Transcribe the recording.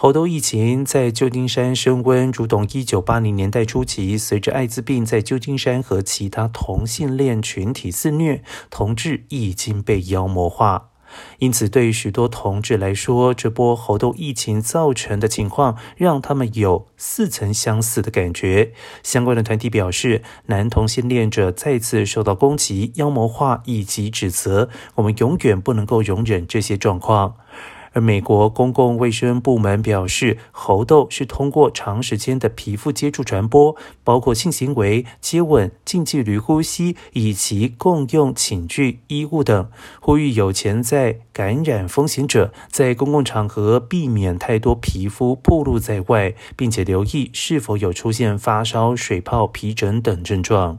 猴痘疫情在旧金山升温，如同一九八零年代初期，随着艾滋病在旧金山和其他同性恋群体肆虐，同志已经被妖魔化。因此，对于许多同志来说，这波猴痘疫情造成的情况，让他们有似曾相似的感觉。相关的团体表示，男同性恋者再次受到攻击、妖魔化以及指责，我们永远不能够容忍这些状况。美国公共卫生部门表示，猴痘是通过长时间的皮肤接触传播，包括性行为、接吻、近距离呼吸以及共用寝具、衣物等。呼吁有潜在感染风险者在公共场合避免太多皮肤暴露在外，并且留意是否有出现发烧、水泡、皮疹等症状。